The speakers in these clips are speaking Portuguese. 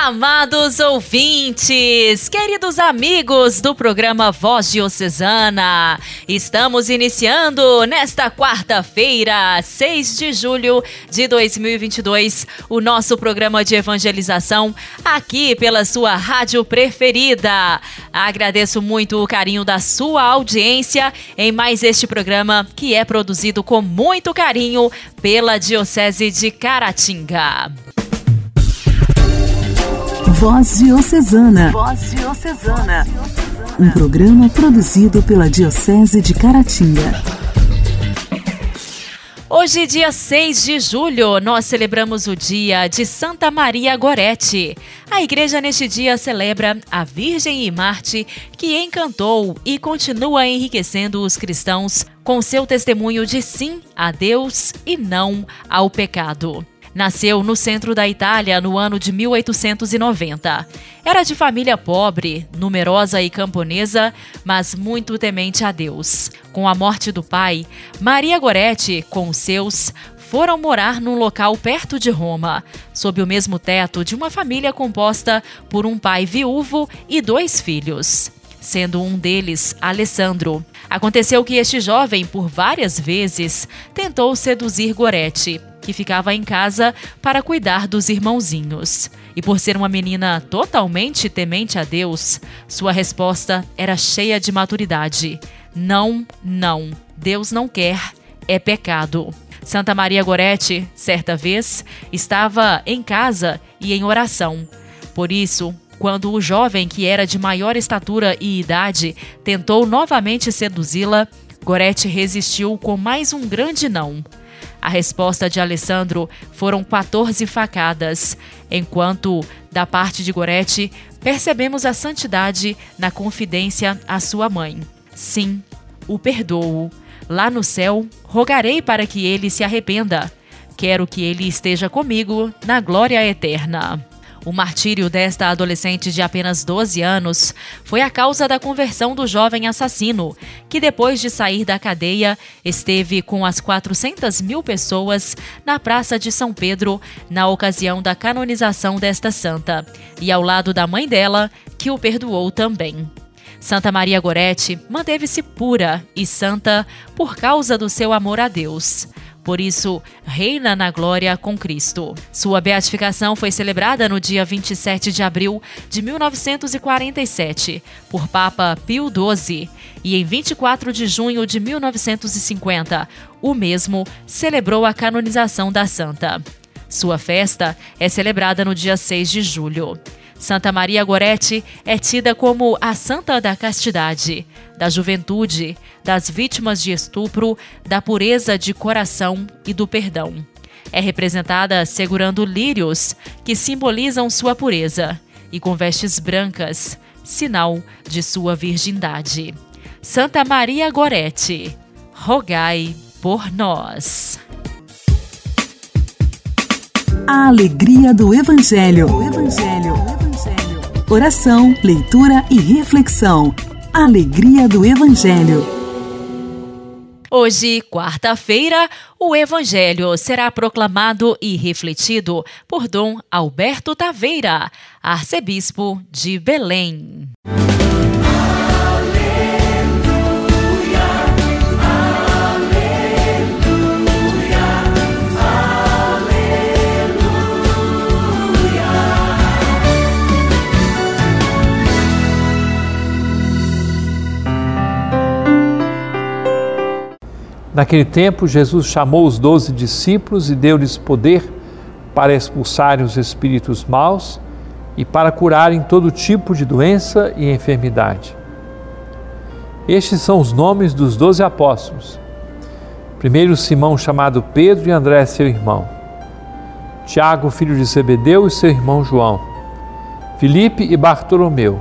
Amados ouvintes, queridos amigos do programa Voz Diocesana, estamos iniciando nesta quarta-feira, 6 de julho de 2022, o nosso programa de evangelização aqui pela sua rádio preferida. Agradeço muito o carinho da sua audiência em mais este programa que é produzido com muito carinho pela Diocese de Caratinga. Voz Diocesana. Voz Diocesana. Um programa produzido pela Diocese de Caratinga. Hoje, dia 6 de julho, nós celebramos o dia de Santa Maria Gorete. A igreja neste dia celebra a Virgem e Marte que encantou e continua enriquecendo os cristãos com seu testemunho de sim a Deus e não ao pecado. Nasceu no centro da Itália no ano de 1890. Era de família pobre, numerosa e camponesa, mas muito temente a Deus. Com a morte do pai, Maria Goretti, com os seus, foram morar num local perto de Roma, sob o mesmo teto de uma família composta por um pai viúvo e dois filhos, sendo um deles Alessandro. Aconteceu que este jovem, por várias vezes, tentou seduzir Goretti, que ficava em casa para cuidar dos irmãozinhos. E por ser uma menina totalmente temente a Deus, sua resposta era cheia de maturidade: Não, não, Deus não quer, é pecado. Santa Maria Goretti, certa vez, estava em casa e em oração. Por isso, quando o jovem, que era de maior estatura e idade, tentou novamente seduzi-la, Goretti resistiu com mais um grande não. A resposta de Alessandro foram 14 facadas, enquanto, da parte de Goretti, percebemos a santidade na confidência à sua mãe. Sim, o perdoo. Lá no céu, rogarei para que ele se arrependa. Quero que ele esteja comigo na glória eterna. O martírio desta adolescente de apenas 12 anos foi a causa da conversão do jovem assassino, que depois de sair da cadeia esteve com as 400 mil pessoas na Praça de São Pedro na ocasião da canonização desta santa, e ao lado da mãe dela, que o perdoou também. Santa Maria Goretti manteve-se pura e santa por causa do seu amor a Deus por isso reina na glória com Cristo. Sua beatificação foi celebrada no dia 27 de abril de 1947 por Papa Pio XII e em 24 de junho de 1950 o mesmo celebrou a canonização da santa. Sua festa é celebrada no dia 6 de julho. Santa Maria Goretti é tida como a santa da castidade, da juventude, das vítimas de estupro, da pureza de coração e do perdão. É representada segurando lírios, que simbolizam sua pureza, e com vestes brancas, sinal de sua virgindade. Santa Maria Goretti, rogai por nós. A alegria do Evangelho. O Evangelho. Oração, leitura e reflexão. Alegria do Evangelho. Hoje, quarta-feira, o Evangelho será proclamado e refletido por Dom Alberto Taveira, arcebispo de Belém. Naquele tempo, Jesus chamou os doze discípulos e deu-lhes poder para expulsarem os espíritos maus e para curarem todo tipo de doença e enfermidade. Estes são os nomes dos doze apóstolos. Primeiro Simão, chamado Pedro, e André, seu irmão. Tiago, filho de Zebedeu, e seu irmão João. Filipe e Bartolomeu.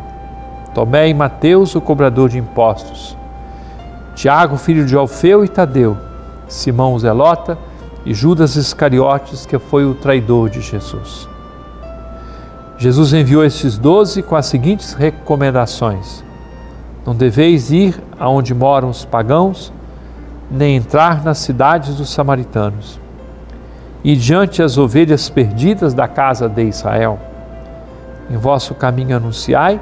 Tomé e Mateus, o cobrador de impostos. Tiago, filho de Alfeu e Tadeu, Simão Zelota e Judas Iscariotes, que foi o traidor de Jesus. Jesus enviou estes doze com as seguintes recomendações: Não deveis ir aonde moram os pagãos, nem entrar nas cidades dos samaritanos. E diante as ovelhas perdidas da casa de Israel, em vosso caminho anunciai,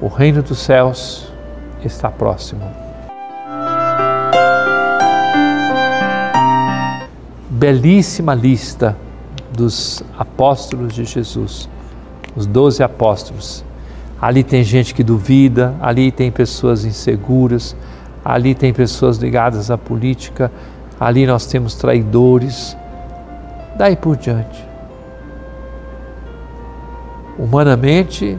o reino dos céus está próximo. Belíssima lista dos apóstolos de Jesus, os doze apóstolos Ali tem gente que duvida, ali tem pessoas inseguras, ali tem pessoas ligadas à política, ali nós temos traidores. Daí por diante. Humanamente,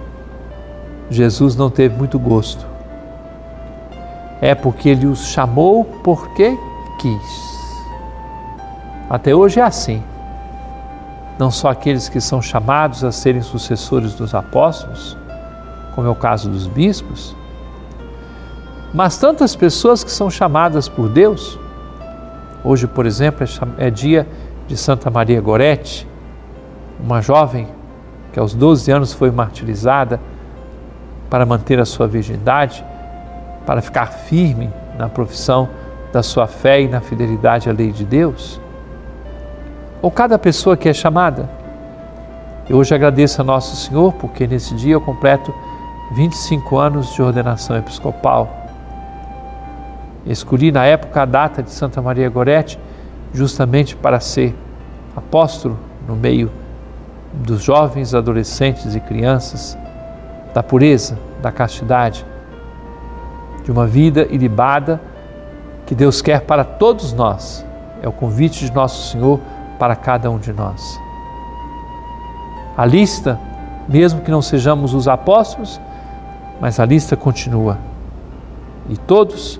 Jesus não teve muito gosto. É porque ele os chamou porque quis. Até hoje é assim. Não só aqueles que são chamados a serem sucessores dos apóstolos, como é o caso dos bispos, mas tantas pessoas que são chamadas por Deus. Hoje, por exemplo, é, é dia de Santa Maria Gorete, uma jovem que aos 12 anos foi martirizada para manter a sua virgindade, para ficar firme na profissão da sua fé e na fidelidade à lei de Deus. Ou cada pessoa que é chamada. Eu hoje agradeço a Nosso Senhor porque nesse dia eu completo 25 anos de ordenação episcopal. Escolhi na época a data de Santa Maria Gorete justamente para ser apóstolo no meio dos jovens, adolescentes e crianças, da pureza, da castidade, de uma vida ilibada que Deus quer para todos nós. É o convite de Nosso Senhor para cada um de nós. A lista, mesmo que não sejamos os apóstolos, mas a lista continua. E todos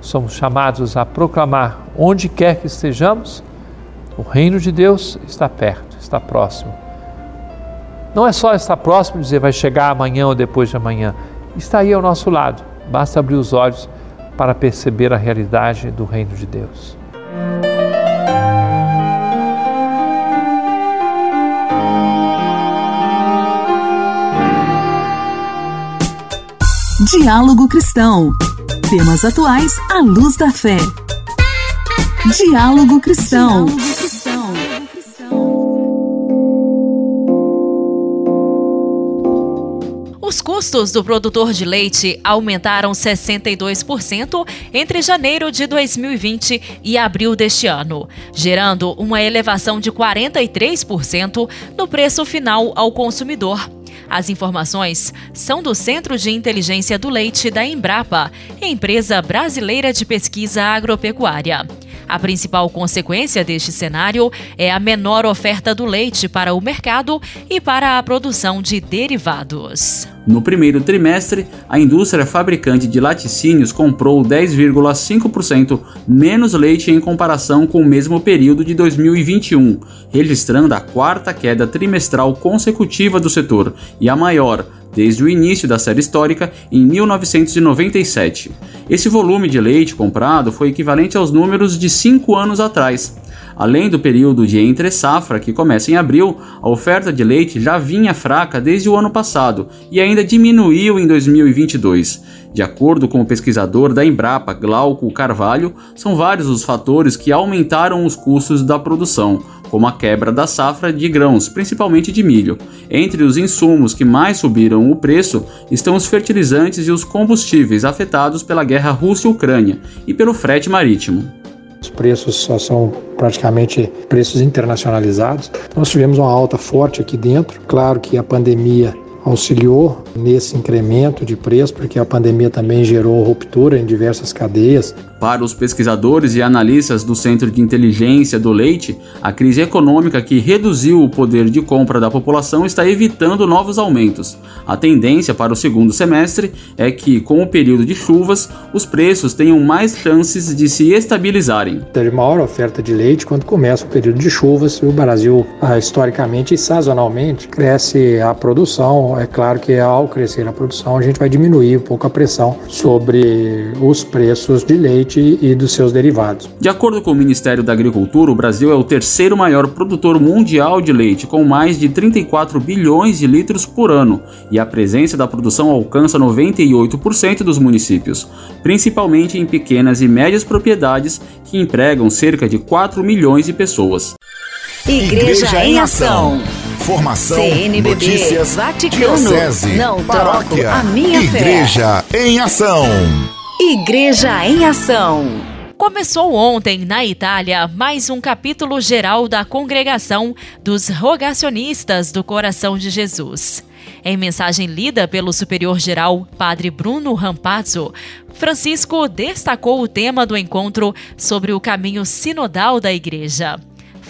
somos chamados a proclamar, onde quer que estejamos, o reino de Deus está perto, está próximo. Não é só estar próximo e dizer vai chegar amanhã ou depois de amanhã. Está aí ao nosso lado. Basta abrir os olhos para perceber a realidade do reino de Deus. Diálogo Cristão. Temas atuais à luz da fé. Diálogo Cristão. Os custos do produtor de leite aumentaram 62% entre janeiro de 2020 e abril deste ano, gerando uma elevação de 43% no preço final ao consumidor. As informações são do Centro de Inteligência do Leite da Embrapa, empresa brasileira de pesquisa agropecuária. A principal consequência deste cenário é a menor oferta do leite para o mercado e para a produção de derivados. No primeiro trimestre, a indústria fabricante de laticínios comprou 10,5% menos leite em comparação com o mesmo período de 2021, registrando a quarta queda trimestral consecutiva do setor e a maior desde o início da série histórica em 1997. Esse volume de leite comprado foi equivalente aos números de cinco anos atrás. Além do período de entre-safra, que começa em abril, a oferta de leite já vinha fraca desde o ano passado e ainda diminuiu em 2022. De acordo com o pesquisador da Embrapa, Glauco Carvalho, são vários os fatores que aumentaram os custos da produção, como a quebra da safra de grãos, principalmente de milho. Entre os insumos que mais subiram o preço estão os fertilizantes e os combustíveis afetados pela guerra Rússia-Ucrânia e pelo frete marítimo. Os preços só são praticamente preços internacionalizados. Nós tivemos uma alta forte aqui dentro. Claro que a pandemia auxiliou nesse incremento de preço, porque a pandemia também gerou ruptura em diversas cadeias. Para os pesquisadores e analistas do Centro de Inteligência do Leite, a crise econômica que reduziu o poder de compra da população está evitando novos aumentos. A tendência para o segundo semestre é que, com o período de chuvas, os preços tenham mais chances de se estabilizarem. Teve maior oferta de leite quando começa o período de chuvas. O Brasil, ah, historicamente e sazonalmente, cresce a produção é claro que ao crescer a produção, a gente vai diminuir um pouco a pressão sobre os preços de leite e dos seus derivados. De acordo com o Ministério da Agricultura, o Brasil é o terceiro maior produtor mundial de leite, com mais de 34 bilhões de litros por ano, e a presença da produção alcança 98% dos municípios, principalmente em pequenas e médias propriedades que empregam cerca de 4 milhões de pessoas. Igreja, Igreja em Ação. Formação, CNBB, notícias, Vaticano, diocese, não paróquia, troco a minha Igreja fé. em Ação. Igreja em Ação. Começou ontem, na Itália, mais um capítulo geral da Congregação dos Rogacionistas do Coração de Jesus. Em mensagem lida pelo superior geral Padre Bruno Rampazzo, Francisco destacou o tema do encontro sobre o caminho sinodal da Igreja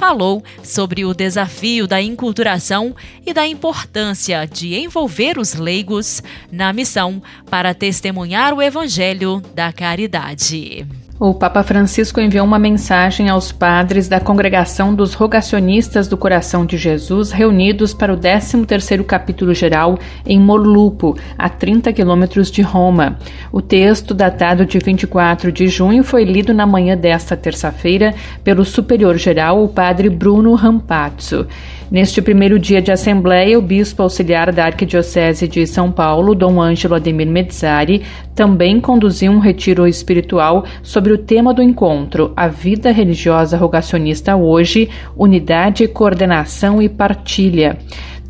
falou sobre o desafio da inculturação e da importância de envolver os leigos na missão para testemunhar o Evangelho da caridade. O Papa Francisco enviou uma mensagem aos padres da Congregação dos Rogacionistas do Coração de Jesus, reunidos para o 13º capítulo geral em Morlupo, a 30 quilômetros de Roma. O texto, datado de 24 de junho, foi lido na manhã desta terça-feira pelo superior geral, o padre Bruno Rampazzo. Neste primeiro dia de assembleia, o bispo auxiliar da Arquidiocese de São Paulo, Dom Ângelo Ademir Mezzari, também conduziu um retiro espiritual sobre o tema do encontro, a vida religiosa rogacionista hoje, unidade, coordenação e partilha.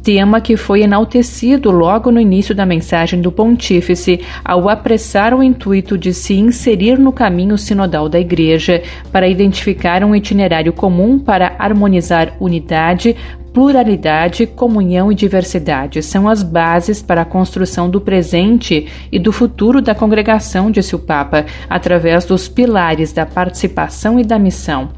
Tema que foi enaltecido logo no início da mensagem do Pontífice ao apressar o intuito de se inserir no caminho sinodal da Igreja para identificar um itinerário comum para harmonizar unidade, pluralidade, comunhão e diversidade são as bases para a construção do presente e do futuro da congregação, disse o Papa, através dos pilares da participação e da missão.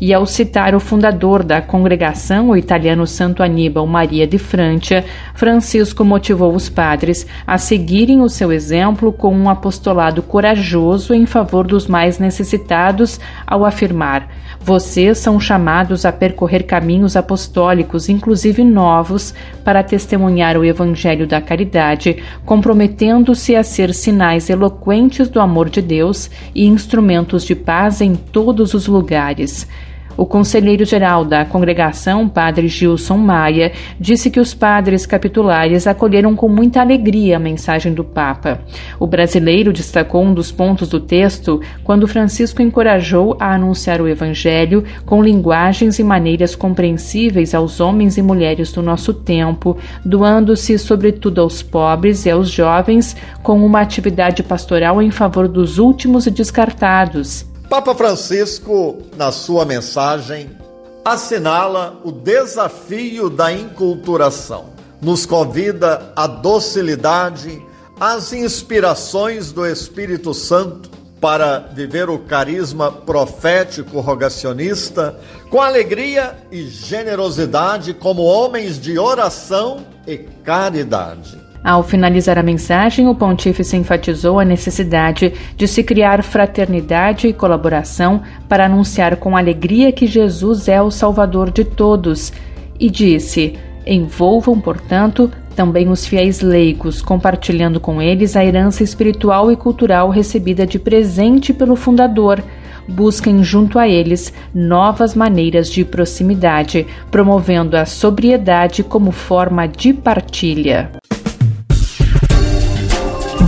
E ao citar o fundador da congregação, o italiano Santo Aníbal Maria de Francia, Francisco motivou os padres a seguirem o seu exemplo com um apostolado corajoso em favor dos mais necessitados, ao afirmar: Vocês são chamados a percorrer caminhos apostólicos, inclusive novos, para testemunhar o Evangelho da caridade, comprometendo-se a ser sinais eloquentes do amor de Deus e instrumentos de paz em todos os lugares. O conselheiro-geral da congregação, padre Gilson Maia, disse que os padres capitulares acolheram com muita alegria a mensagem do Papa. O brasileiro destacou um dos pontos do texto quando Francisco encorajou a anunciar o Evangelho com linguagens e maneiras compreensíveis aos homens e mulheres do nosso tempo, doando-se sobretudo aos pobres e aos jovens com uma atividade pastoral em favor dos últimos e descartados Papa Francisco, na sua mensagem, assinala o desafio da inculturação. Nos convida à docilidade, às inspirações do Espírito Santo para viver o carisma profético rogacionista com alegria e generosidade como homens de oração e caridade. Ao finalizar a mensagem, o pontífice enfatizou a necessidade de se criar fraternidade e colaboração para anunciar com alegria que Jesus é o Salvador de todos e disse: envolvam, portanto, também os fiéis leigos, compartilhando com eles a herança espiritual e cultural recebida de presente pelo fundador. Busquem junto a eles novas maneiras de proximidade, promovendo a sobriedade como forma de partilha.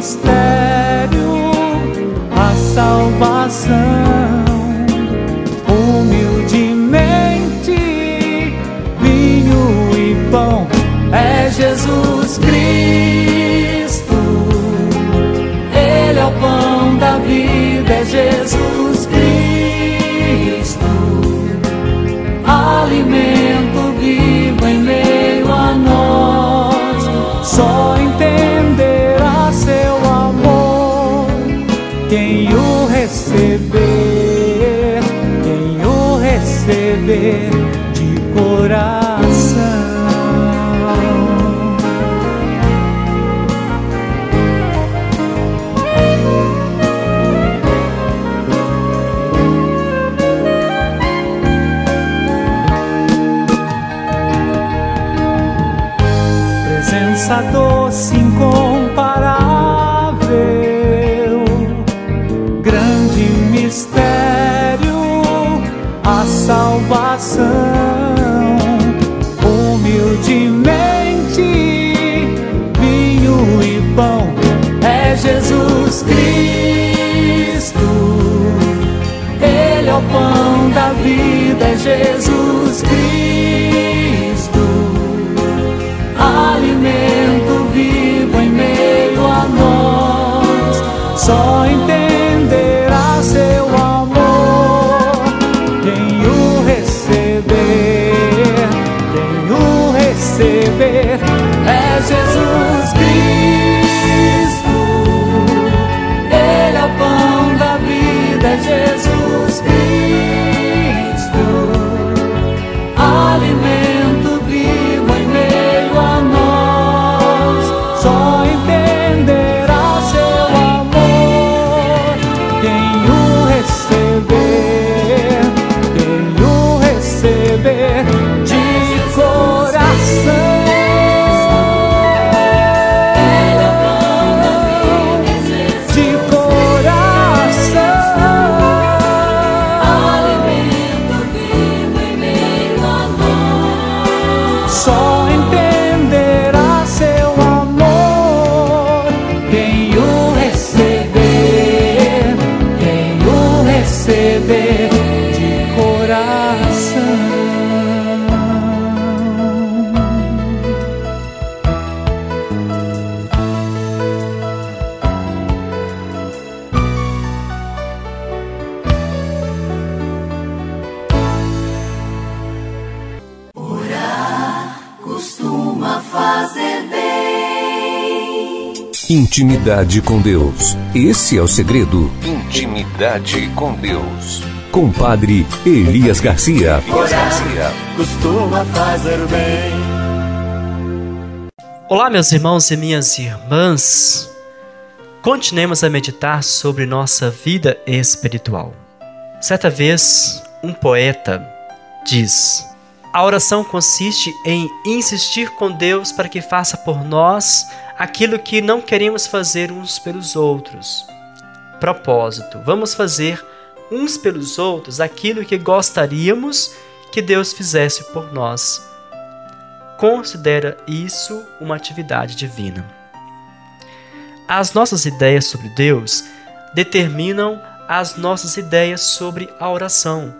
Grande presença doce, incomparável, grande mistério, a salvação. Humildemente, vinho e pão é Jesus Cristo. Ele é o pão da vida, é Jesus nós. Intimidade com Deus. Esse é o segredo. Intimidade com Deus. Com Padre Elias Garcia. Orar costuma fazer bem. Olá, meus irmãos e minhas irmãs. Continuemos a meditar sobre nossa vida espiritual. Certa vez, um poeta diz: A oração consiste em insistir com Deus para que faça por nós aquilo que não queremos fazer uns pelos outros. Propósito: vamos fazer uns pelos outros aquilo que gostaríamos que Deus fizesse por nós. Considera isso uma atividade divina. As nossas ideias sobre Deus determinam as nossas ideias sobre a oração.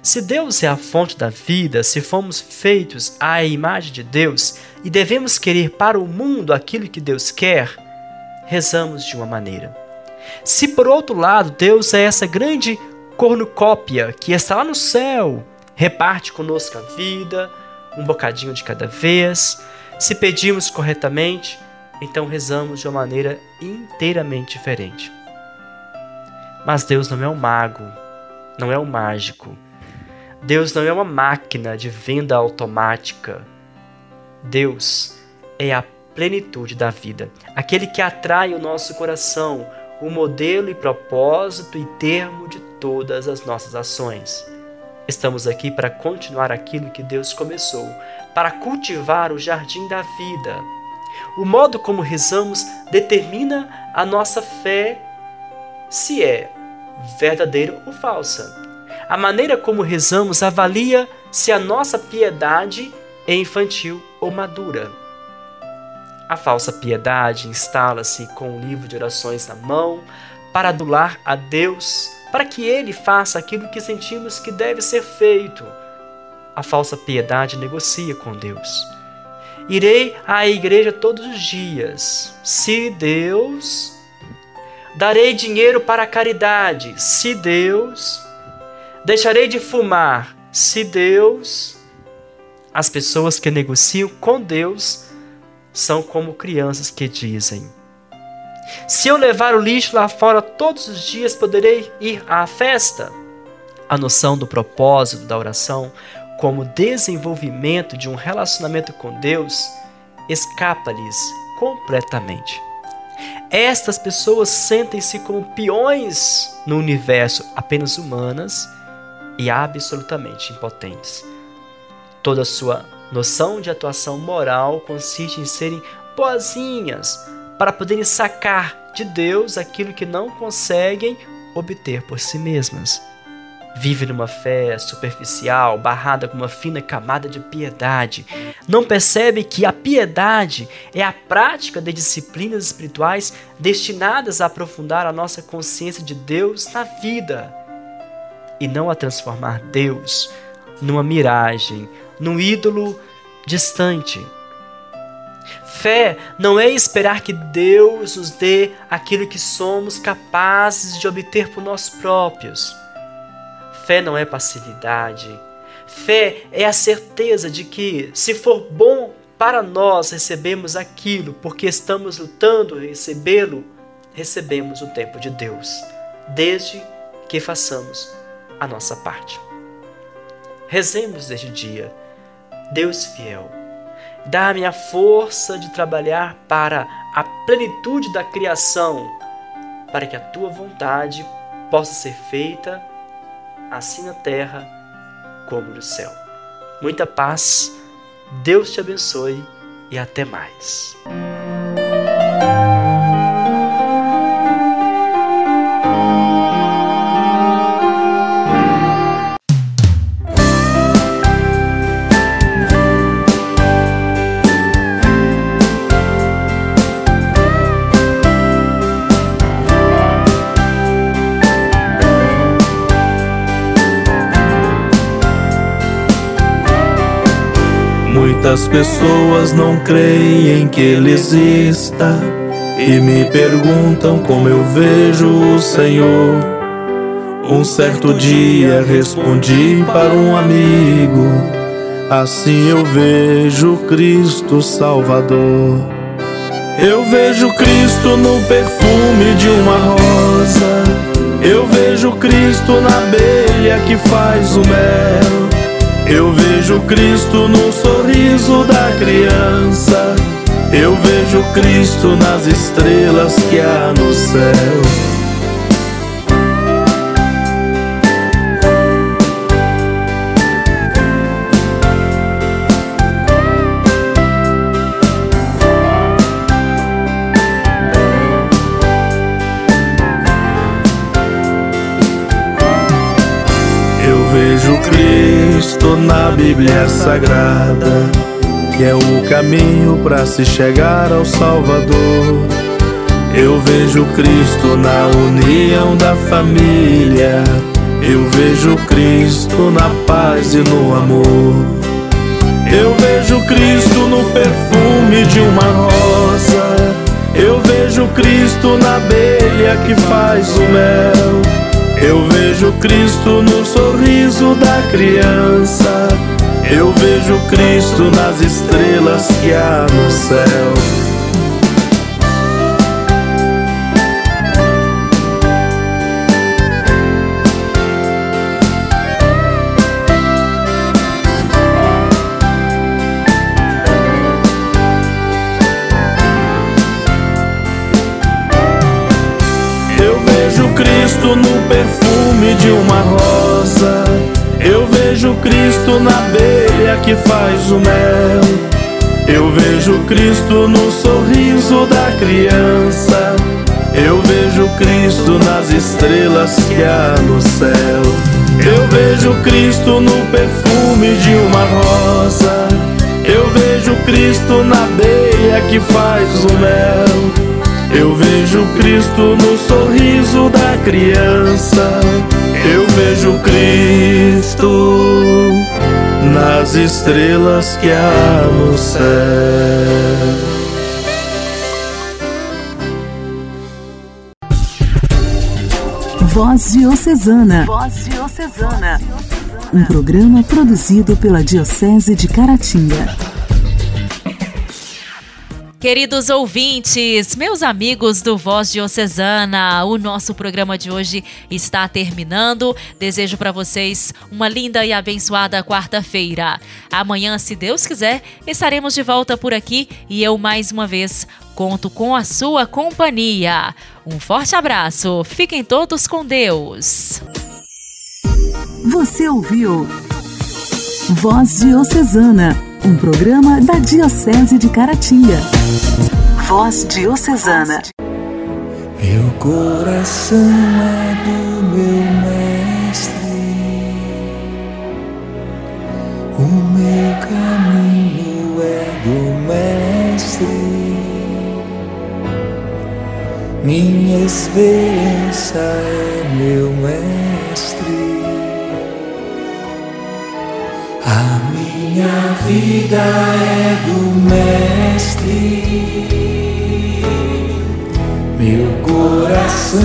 Se Deus é a fonte da vida, se fomos feitos à imagem de Deus e devemos querer para o mundo aquilo que Deus quer, rezamos de uma maneira. Se por outro lado Deus é essa grande cornucópia que está lá no céu, reparte conosco a vida, um bocadinho de cada vez, se pedimos corretamente, então rezamos de uma maneira inteiramente diferente. Mas Deus não é um mago, não é um mágico. Deus não é uma máquina de venda automática. Deus é a plenitude da vida, aquele que atrai o nosso coração, o modelo e propósito e termo de todas as nossas ações. Estamos aqui para continuar aquilo que Deus começou, para cultivar o jardim da vida. O modo como rezamos determina a nossa fé se é verdadeira ou falsa. A maneira como rezamos avalia se a nossa piedade é infantil ou madura. A falsa piedade instala-se com o livro de orações na mão para adular a Deus, para que Ele faça aquilo que sentimos que deve ser feito. A falsa piedade negocia com Deus. Irei à igreja todos os dias, se Deus. Darei dinheiro para a caridade, se Deus. Deixarei de fumar, se Deus. As pessoas que negociam com Deus são como crianças que dizem: Se eu levar o lixo lá fora todos os dias, poderei ir à festa? A noção do propósito da oração como desenvolvimento de um relacionamento com Deus escapa-lhes completamente. Estas pessoas sentem-se como peões no universo, apenas humanas e absolutamente impotentes. Toda sua Noção de atuação moral consiste em serem boazinhas para poderem sacar de Deus aquilo que não conseguem obter por si mesmas. Vive numa fé superficial, barrada com uma fina camada de piedade. Não percebe que a piedade é a prática de disciplinas espirituais destinadas a aprofundar a nossa consciência de Deus na vida e não a transformar Deus numa miragem, num ídolo distante. Fé não é esperar que Deus nos dê aquilo que somos capazes de obter por nós próprios. Fé não é passividade. Fé é a certeza de que, se for bom para nós recebemos aquilo porque estamos lutando recebê-lo, recebemos o tempo de Deus, desde que façamos a nossa parte. Rezemos este dia. Deus fiel, dá-me a força de trabalhar para a plenitude da criação, para que a tua vontade possa ser feita assim na terra como no céu. Muita paz, Deus te abençoe e até mais. Muitas pessoas não creem que Ele exista e me perguntam como eu vejo o Senhor. Um certo dia respondi para um amigo: Assim eu vejo Cristo Salvador. Eu vejo Cristo no perfume de uma rosa. Eu vejo Cristo na abelha que faz o mel. Eu vejo Cristo no sorriso da criança. Eu vejo Cristo nas estrelas que há no céu. Na Bíblia Sagrada, que é o caminho para se chegar ao Salvador. Eu vejo Cristo na união da família, eu vejo Cristo na paz e no amor. Eu vejo Cristo no perfume de uma rosa, eu vejo Cristo na abelha que faz o mel. Eu vejo Cristo no sorriso da criança. Eu vejo Cristo nas estrelas que há no céu. Uma rosa. Eu vejo Cristo na abelha que faz o mel. Eu vejo Cristo no sorriso da criança. Eu vejo Cristo nas estrelas que há no céu. Eu vejo Cristo no perfume de uma rosa. Eu vejo Cristo na beia que faz o mel. Eu vejo Cristo no sorriso da criança. Eu vejo Cristo nas estrelas que há no céu. Voz Diocesana. Voz Diocesana. Um programa produzido pela Diocese de Caratinga. Queridos ouvintes, meus amigos do Voz Diocesana, o nosso programa de hoje está terminando. Desejo para vocês uma linda e abençoada quarta-feira. Amanhã, se Deus quiser, estaremos de volta por aqui e eu mais uma vez conto com a sua companhia. Um forte abraço, fiquem todos com Deus. Você ouviu Voz Diocesana um programa da Diocese de Caratinga. Voz Diocesana. Meu coração é do meu mestre, o meu caminho é do mestre, minha esperança é meu mestre. Minha vida é do Mestre, meu coração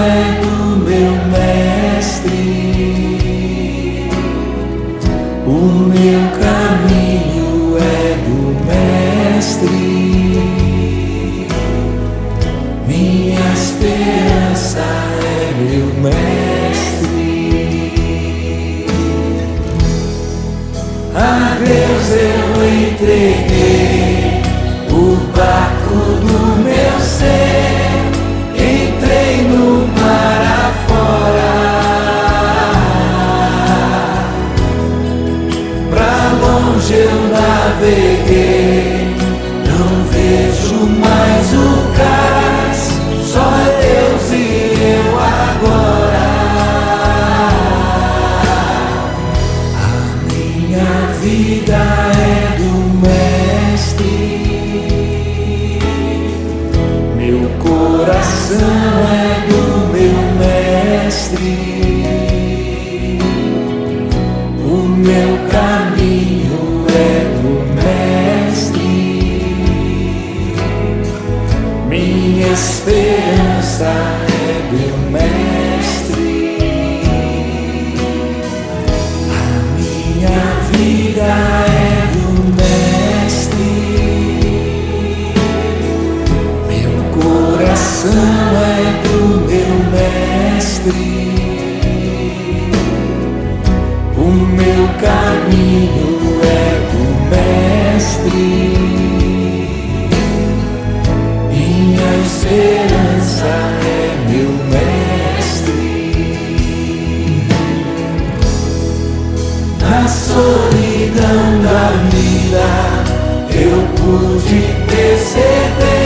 é do meu Mestre, o meu caminho é do Mestre, minha esperança é meu Mestre. Deus eu entreguei o barco do meu ser, entrei no mar afora. Pra longe eu naveguei, o meu caminho é do Mestre, minha esperança é meu Mestre. Na solidão da vida eu pude perceber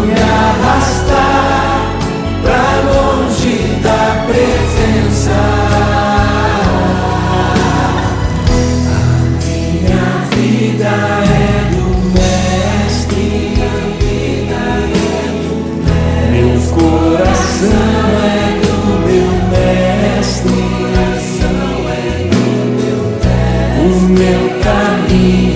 me arrastar pra longe da presença. vida é do Mestre, meu coração é do meu Mestre, o meu caminho